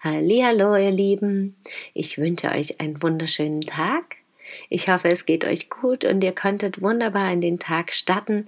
Hallihallo, ihr Lieben. Ich wünsche euch einen wunderschönen Tag. Ich hoffe, es geht euch gut und ihr konntet wunderbar in den Tag starten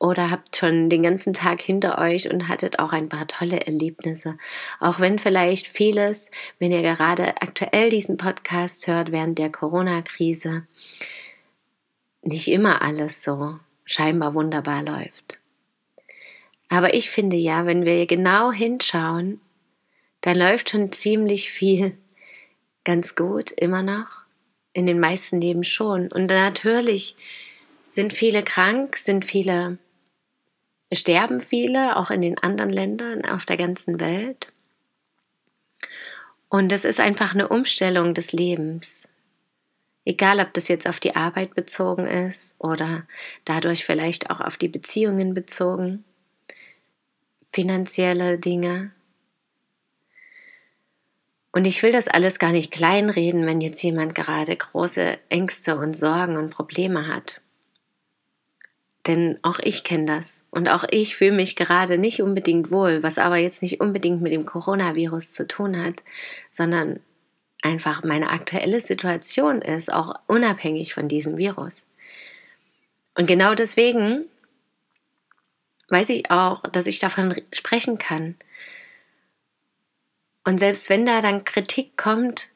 oder habt schon den ganzen Tag hinter euch und hattet auch ein paar tolle Erlebnisse. Auch wenn vielleicht vieles, wenn ihr gerade aktuell diesen Podcast hört während der Corona-Krise, nicht immer alles so scheinbar wunderbar läuft. Aber ich finde ja, wenn wir genau hinschauen, da läuft schon ziemlich viel ganz gut immer noch. In den meisten Leben schon. Und natürlich sind viele krank, sind viele, sterben viele, auch in den anderen Ländern auf der ganzen Welt. Und es ist einfach eine Umstellung des Lebens. Egal, ob das jetzt auf die Arbeit bezogen ist oder dadurch vielleicht auch auf die Beziehungen bezogen, finanzielle Dinge, und ich will das alles gar nicht kleinreden, wenn jetzt jemand gerade große Ängste und Sorgen und Probleme hat. Denn auch ich kenne das. Und auch ich fühle mich gerade nicht unbedingt wohl, was aber jetzt nicht unbedingt mit dem Coronavirus zu tun hat, sondern einfach meine aktuelle Situation ist, auch unabhängig von diesem Virus. Und genau deswegen weiß ich auch, dass ich davon sprechen kann, und selbst wenn da dann Kritik kommt,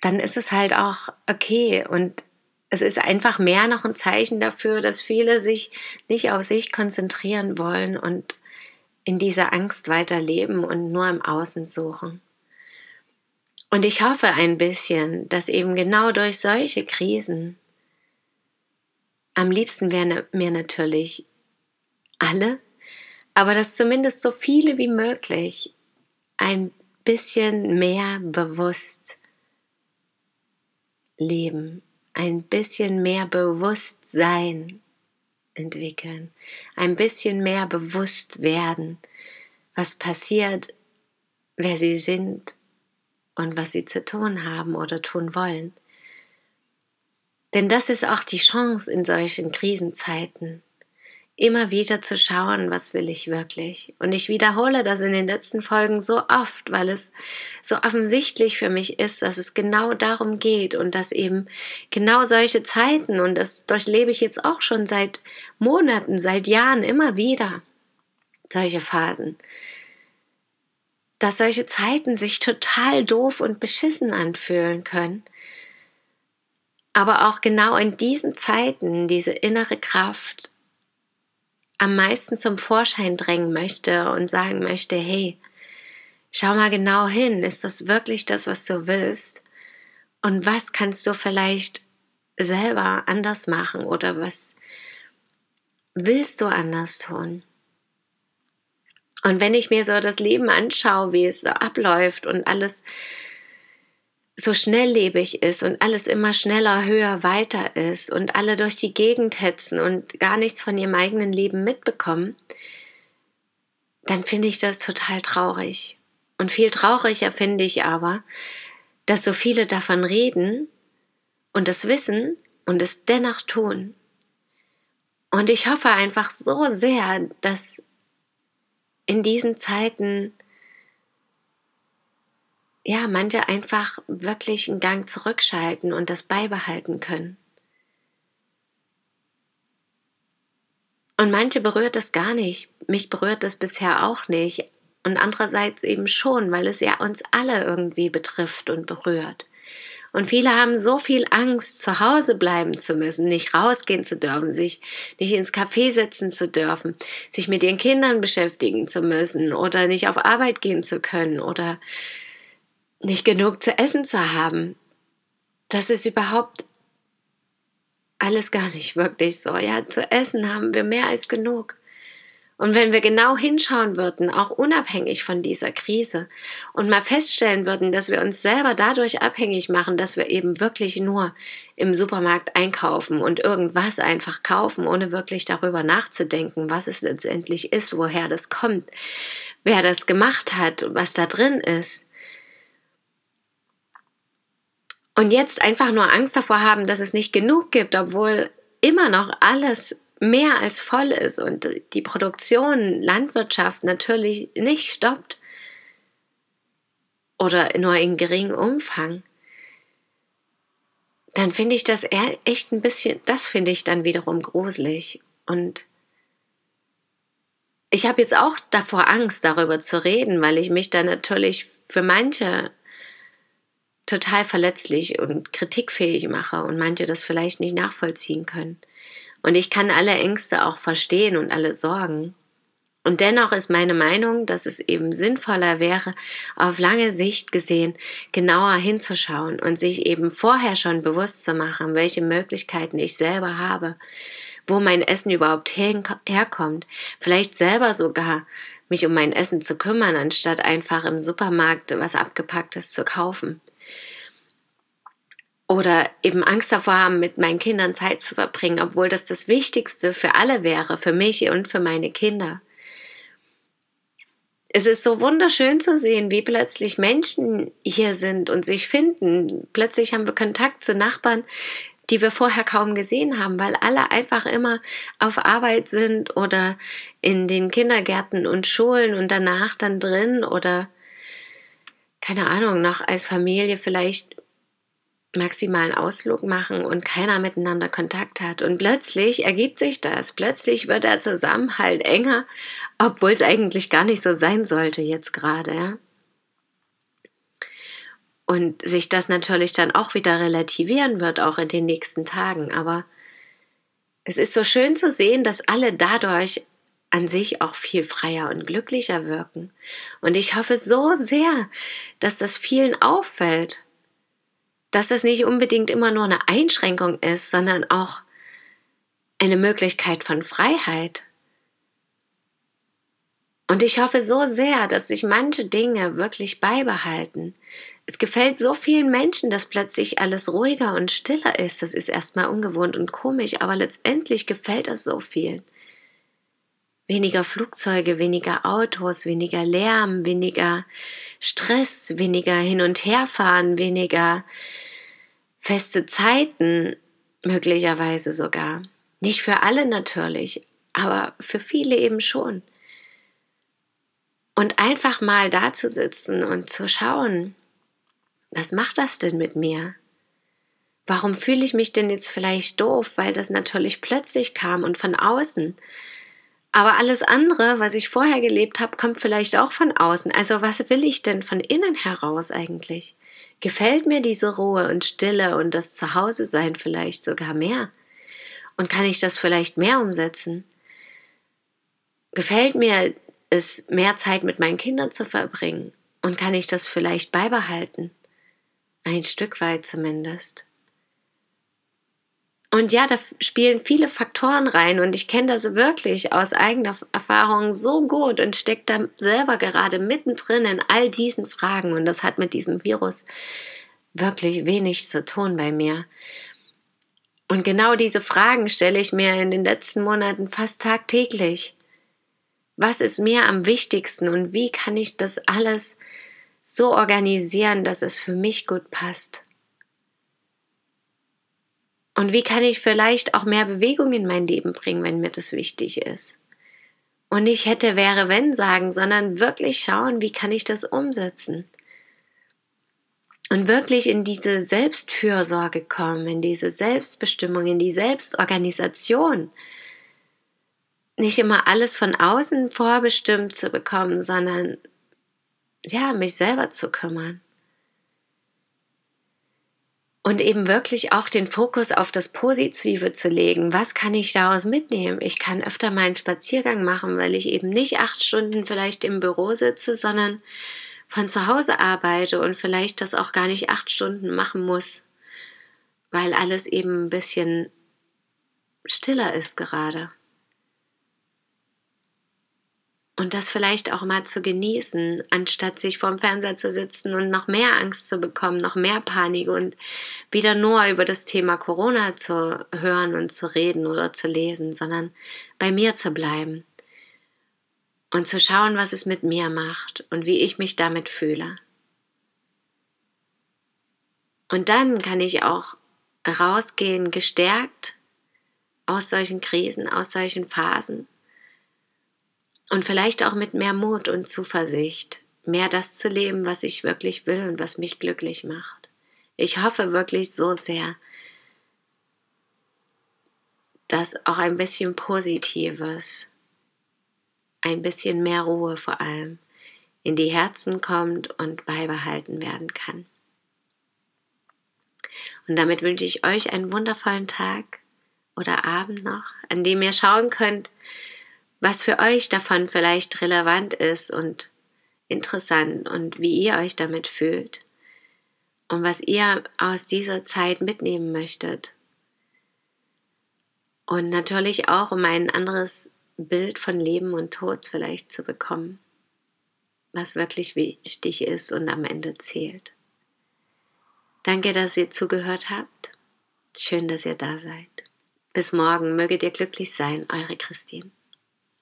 dann ist es halt auch okay und es ist einfach mehr noch ein Zeichen dafür, dass viele sich nicht auf sich konzentrieren wollen und in dieser Angst weiterleben und nur im Außen suchen. Und ich hoffe ein bisschen, dass eben genau durch solche Krisen, am liebsten wären mir natürlich alle aber dass zumindest so viele wie möglich ein bisschen mehr bewusst leben, ein bisschen mehr Bewusstsein entwickeln, ein bisschen mehr bewusst werden, was passiert, wer sie sind und was sie zu tun haben oder tun wollen. Denn das ist auch die Chance in solchen Krisenzeiten, immer wieder zu schauen, was will ich wirklich. Und ich wiederhole das in den letzten Folgen so oft, weil es so offensichtlich für mich ist, dass es genau darum geht und dass eben genau solche Zeiten, und das durchlebe ich jetzt auch schon seit Monaten, seit Jahren immer wieder, solche Phasen, dass solche Zeiten sich total doof und beschissen anfühlen können. Aber auch genau in diesen Zeiten diese innere Kraft am meisten zum Vorschein drängen möchte und sagen möchte, hey, schau mal genau hin, ist das wirklich das, was du willst? Und was kannst du vielleicht selber anders machen oder was willst du anders tun? Und wenn ich mir so das Leben anschaue, wie es so abläuft und alles so schnelllebig ist und alles immer schneller, höher, weiter ist und alle durch die Gegend hetzen und gar nichts von ihrem eigenen Leben mitbekommen, dann finde ich das total traurig. Und viel trauriger finde ich aber, dass so viele davon reden und es wissen und es dennoch tun. Und ich hoffe einfach so sehr, dass in diesen Zeiten ja, manche einfach wirklich einen Gang zurückschalten und das beibehalten können. Und manche berührt das gar nicht. Mich berührt das bisher auch nicht. Und andererseits eben schon, weil es ja uns alle irgendwie betrifft und berührt. Und viele haben so viel Angst, zu Hause bleiben zu müssen, nicht rausgehen zu dürfen, sich nicht ins Café setzen zu dürfen, sich mit ihren Kindern beschäftigen zu müssen oder nicht auf Arbeit gehen zu können oder nicht genug zu essen zu haben. Das ist überhaupt alles gar nicht wirklich so. Ja, zu essen haben wir mehr als genug. Und wenn wir genau hinschauen würden, auch unabhängig von dieser Krise, und mal feststellen würden, dass wir uns selber dadurch abhängig machen, dass wir eben wirklich nur im Supermarkt einkaufen und irgendwas einfach kaufen, ohne wirklich darüber nachzudenken, was es letztendlich ist, woher das kommt, wer das gemacht hat, was da drin ist. Und jetzt einfach nur Angst davor haben, dass es nicht genug gibt, obwohl immer noch alles mehr als voll ist und die Produktion, Landwirtschaft natürlich nicht stoppt oder nur in geringem Umfang, dann finde ich das echt ein bisschen, das finde ich dann wiederum gruselig. Und ich habe jetzt auch davor Angst, darüber zu reden, weil ich mich dann natürlich für manche total verletzlich und kritikfähig mache und manche das vielleicht nicht nachvollziehen können. Und ich kann alle Ängste auch verstehen und alle Sorgen. Und dennoch ist meine Meinung, dass es eben sinnvoller wäre, auf lange Sicht gesehen genauer hinzuschauen und sich eben vorher schon bewusst zu machen, welche Möglichkeiten ich selber habe, wo mein Essen überhaupt herkommt, vielleicht selber sogar mich um mein Essen zu kümmern, anstatt einfach im Supermarkt was abgepacktes zu kaufen oder eben Angst davor haben, mit meinen Kindern Zeit zu verbringen, obwohl das das Wichtigste für alle wäre, für mich und für meine Kinder. Es ist so wunderschön zu sehen, wie plötzlich Menschen hier sind und sich finden. Plötzlich haben wir Kontakt zu Nachbarn, die wir vorher kaum gesehen haben, weil alle einfach immer auf Arbeit sind oder in den Kindergärten und Schulen und danach dann drin oder keine Ahnung, noch als Familie vielleicht maximalen Ausflug machen und keiner miteinander Kontakt hat. Und plötzlich ergibt sich das. Plötzlich wird der Zusammenhalt enger, obwohl es eigentlich gar nicht so sein sollte jetzt gerade. Ja? Und sich das natürlich dann auch wieder relativieren wird, auch in den nächsten Tagen. Aber es ist so schön zu sehen, dass alle dadurch an sich auch viel freier und glücklicher wirken. Und ich hoffe so sehr, dass das vielen auffällt dass es nicht unbedingt immer nur eine Einschränkung ist, sondern auch eine Möglichkeit von Freiheit. Und ich hoffe so sehr, dass sich manche Dinge wirklich beibehalten. Es gefällt so vielen Menschen, dass plötzlich alles ruhiger und stiller ist. Das ist erstmal ungewohnt und komisch, aber letztendlich gefällt es so vielen. Weniger Flugzeuge, weniger Autos, weniger Lärm, weniger Stress, weniger hin und herfahren, weniger feste Zeiten, möglicherweise sogar. Nicht für alle natürlich, aber für viele eben schon. Und einfach mal da zu sitzen und zu schauen, was macht das denn mit mir? Warum fühle ich mich denn jetzt vielleicht doof, weil das natürlich plötzlich kam und von außen? Aber alles andere, was ich vorher gelebt habe, kommt vielleicht auch von außen. Also was will ich denn von innen heraus eigentlich? Gefällt mir diese Ruhe und Stille und das Zuhause sein vielleicht sogar mehr? Und kann ich das vielleicht mehr umsetzen? Gefällt mir es, mehr Zeit mit meinen Kindern zu verbringen? Und kann ich das vielleicht beibehalten? Ein Stück weit zumindest. Und ja, da spielen viele Faktoren rein und ich kenne das wirklich aus eigener Erfahrung so gut und stecke da selber gerade mittendrin in all diesen Fragen und das hat mit diesem Virus wirklich wenig zu tun bei mir. Und genau diese Fragen stelle ich mir in den letzten Monaten fast tagtäglich. Was ist mir am wichtigsten und wie kann ich das alles so organisieren, dass es für mich gut passt? Und wie kann ich vielleicht auch mehr Bewegung in mein Leben bringen, wenn mir das wichtig ist? Und nicht hätte, wäre, wenn sagen, sondern wirklich schauen, wie kann ich das umsetzen? Und wirklich in diese Selbstfürsorge kommen, in diese Selbstbestimmung, in die Selbstorganisation. Nicht immer alles von außen vorbestimmt zu bekommen, sondern ja, mich selber zu kümmern und eben wirklich auch den Fokus auf das Positive zu legen. Was kann ich daraus mitnehmen? Ich kann öfter mal einen Spaziergang machen, weil ich eben nicht acht Stunden vielleicht im Büro sitze, sondern von zu Hause arbeite und vielleicht das auch gar nicht acht Stunden machen muss, weil alles eben ein bisschen stiller ist gerade. Und das vielleicht auch mal zu genießen, anstatt sich vorm Fernseher zu sitzen und noch mehr Angst zu bekommen, noch mehr Panik und wieder nur über das Thema Corona zu hören und zu reden oder zu lesen, sondern bei mir zu bleiben und zu schauen, was es mit mir macht und wie ich mich damit fühle. Und dann kann ich auch rausgehen gestärkt aus solchen Krisen, aus solchen Phasen und vielleicht auch mit mehr Mut und Zuversicht, mehr das zu leben, was ich wirklich will und was mich glücklich macht. Ich hoffe wirklich so sehr, dass auch ein bisschen Positives, ein bisschen mehr Ruhe vor allem in die Herzen kommt und beibehalten werden kann. Und damit wünsche ich euch einen wundervollen Tag oder Abend noch, an dem ihr schauen könnt, was für euch davon vielleicht relevant ist und interessant und wie ihr euch damit fühlt und was ihr aus dieser Zeit mitnehmen möchtet. Und natürlich auch, um ein anderes Bild von Leben und Tod vielleicht zu bekommen, was wirklich wichtig ist und am Ende zählt. Danke, dass ihr zugehört habt. Schön, dass ihr da seid. Bis morgen möget ihr glücklich sein, eure Christine.